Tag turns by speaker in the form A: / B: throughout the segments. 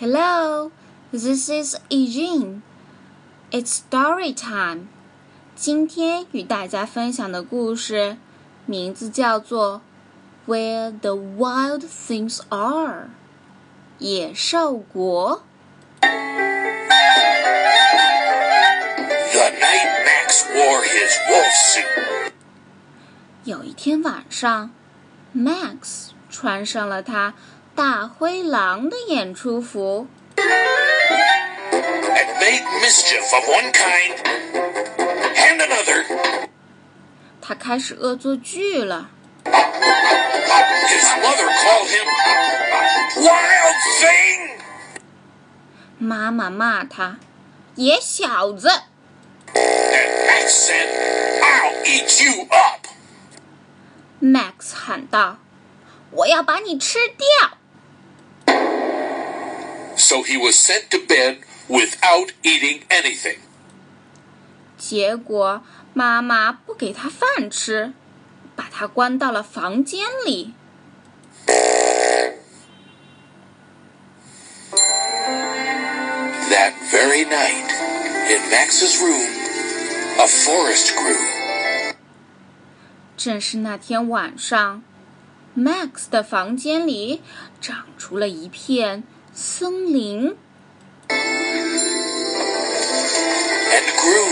A: Hello, this is Eugene. It's story time. 今天与大家分享的故事名字叫做《Where the Wild Things Are》，野兽国。
B: The night Max wore his wolf suit,
A: 有一天晚上，Max 穿上了他 大灰狼的演出服。他开始恶作剧了。妈妈骂他，野小子。
B: Max
A: 喊道，我要把你吃掉。
B: So he was sent to bed without eating anything.
A: 结果妈妈不给他饭吃，把他关到了房间里。
B: That very night, in Max's room, a forest grew.
A: 正是那天晚上，Max 的房间里长出了一片 森林。
B: and grew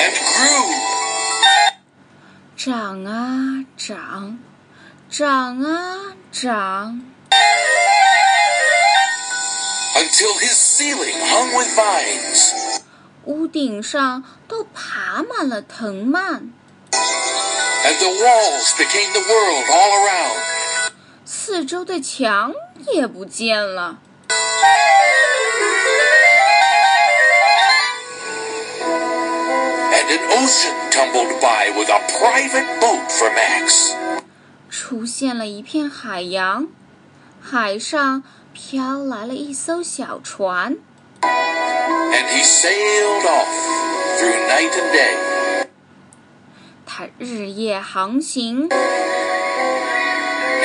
B: and grew
A: 长啊长，长啊长，
B: until his ceiling hung with vines
A: 屋顶上都爬满了藤蔓，
B: and the walls became the world all around
A: 四周的墙也不见了。
B: and an ocean tumbled by with a private boat for Max
A: 出现了一片海洋，海上飘来了一艘小船
B: ，and he sailed off through night and day
A: 它日夜航行，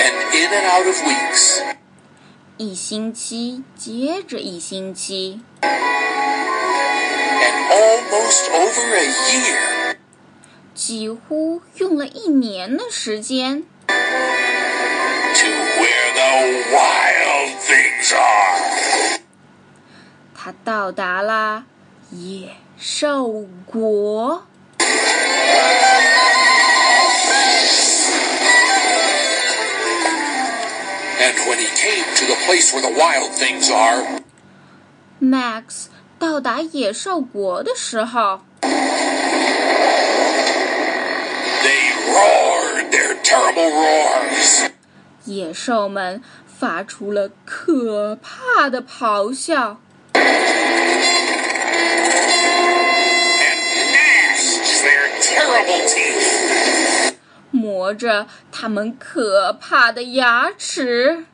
B: and in and out of weeks
A: 一星期接着一星期
B: ，and almost over a year
A: 几乎用了一年的时间
B: ，to where the wild things are
A: 他到达了野兽国。
B: And when he came to the place where the wild things are,
A: Max 到达野兽国的时候，
B: they roared their terrible roars.
A: 野兽们发出了可怕的咆哮， 着他们可怕的牙齿。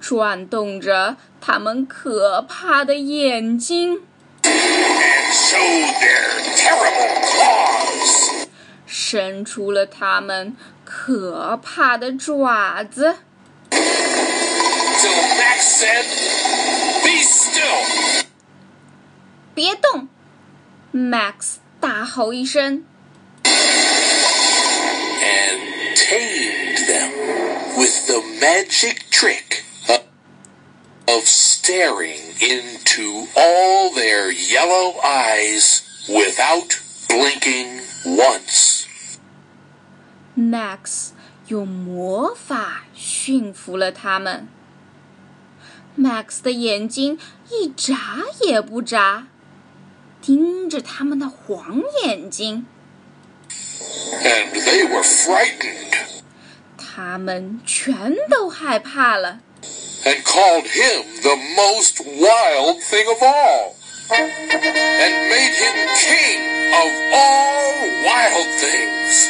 A: 转动着他们可怕的眼睛，伸出了他们可怕的爪子。别动。！Max 大吼一声，
B: and tamed them with the magic trick of, of staring into all their yellow eyes without blinking once.
A: Max 用魔法驯服了他们。Max 的眼睛一眨也不眨， 盯着他们的黄眼睛。
B: And they were frightened
A: 他们全都害怕了
B: ，and called him the most wild thing of all and made him king of all wild things.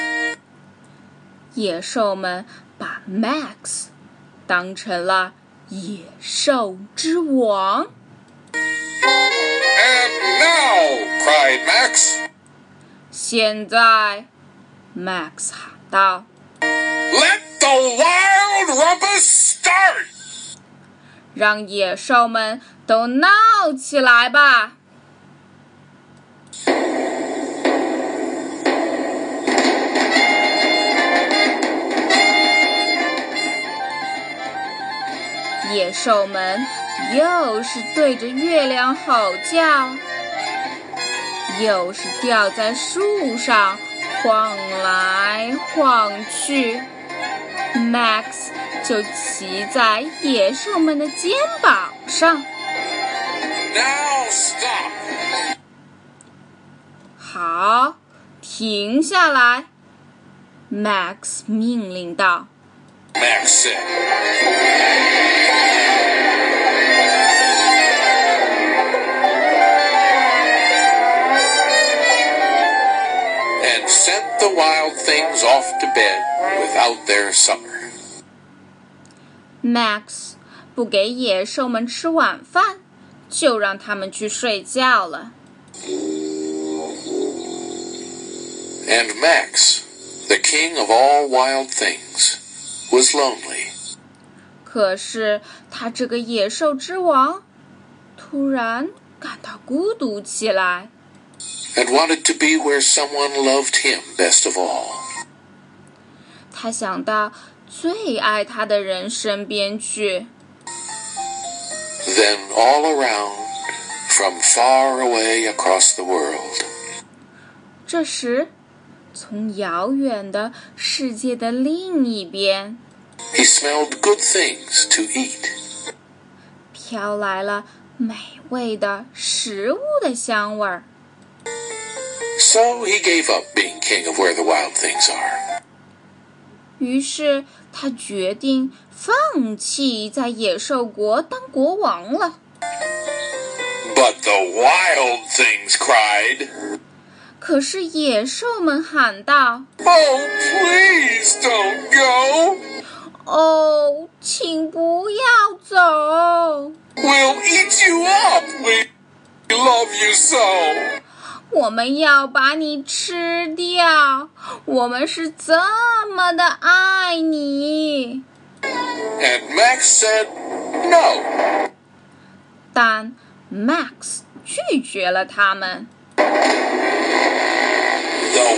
A: 野兽们把 Max 当成了野兽之王。现在，Max 喊道
B: Let the wild rumpus start!
A: 让野兽们都闹起来吧！”野兽们又是对着月亮吼叫，又是吊在树上晃来晃去。Max 就骑在野兽们的肩膀上。
B: Now stop!
A: 好，停下来！Max 命令道。
B: Max said. the wild things off to bed without their supper.
A: Max 不给野兽们吃晚饭，就让他们去睡觉了。
B: And Max, the king of all wild things, was lonely.
A: 可是他这个野兽之王，突然感到孤独起来。
B: and wanted to be where someone loved him best of all.
A: 他想到最爱他的人身边去。
B: Then all around, from far away across the world,
A: 这时，从遥远的世界的另一边，
B: he smelled good things to eat.
A: 飘来了美味的食物的香味儿。
B: So he gave up being king of where the wild things are.
A: 于是他决定放弃在野兽国当国王了。
B: But the wild things cried,
A: 可是野兽们喊道
B: Oh, please don't go!
A: 哦，请不要走，
B: We'll eat you up! We love you so!
A: 我们要把你吃掉，我们是这么的爱你。
B: And Max said, No.
A: 但 Max 拒绝了他们。
B: The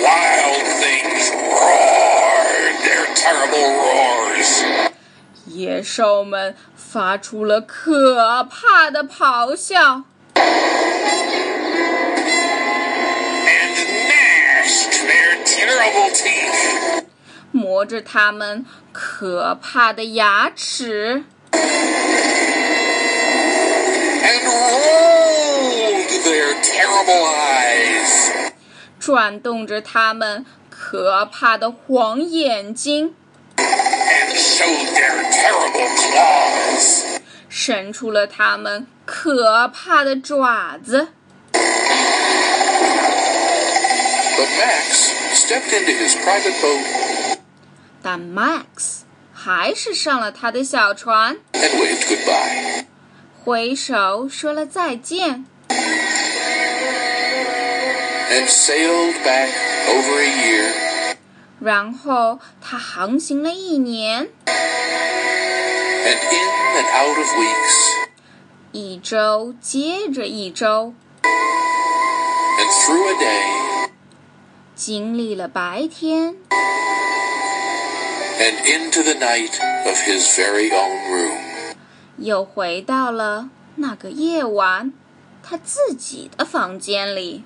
B: wild things roared their terrible roars.
A: 野兽们发出了可怕的咆哮，
B: terrible teeth.
A: 磨着它们可怕的牙齿，
B: and rolled their terrible eyes.
A: 转动着它们可怕的黄眼睛，
B: and showed their terrible claws.
A: 伸出了它们可怕的爪子。
B: But Max stepped into his private boat
A: 但 Max 还是上了他的小船，
B: and waved goodbye.
A: 挥手说了再见，
B: And sailed back over a year
A: 然后他航行了一年，
B: and in and out of weeks
A: 一周接着一周，
B: and through a day
A: 经历了白天
B: ，and into the night of his very own room.
A: 又回到了那个夜晚，他自己的房间里。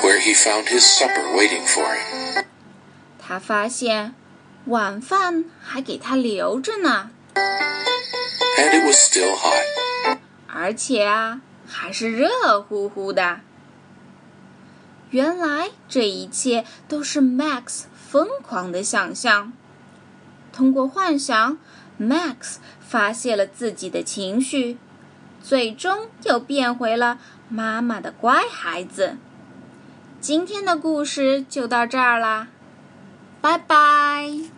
B: where he found his supper waiting for him.
A: 他发现晚饭还给他留着呢
B: ，And it was still hot.
A: 而且啊，还是热乎乎的。原来这一切都是 Max 疯狂的想象。通过幻想，Max 发泄了自己的情绪，最终又变回了妈妈的乖孩子。今天的故事就到这儿啦，拜拜。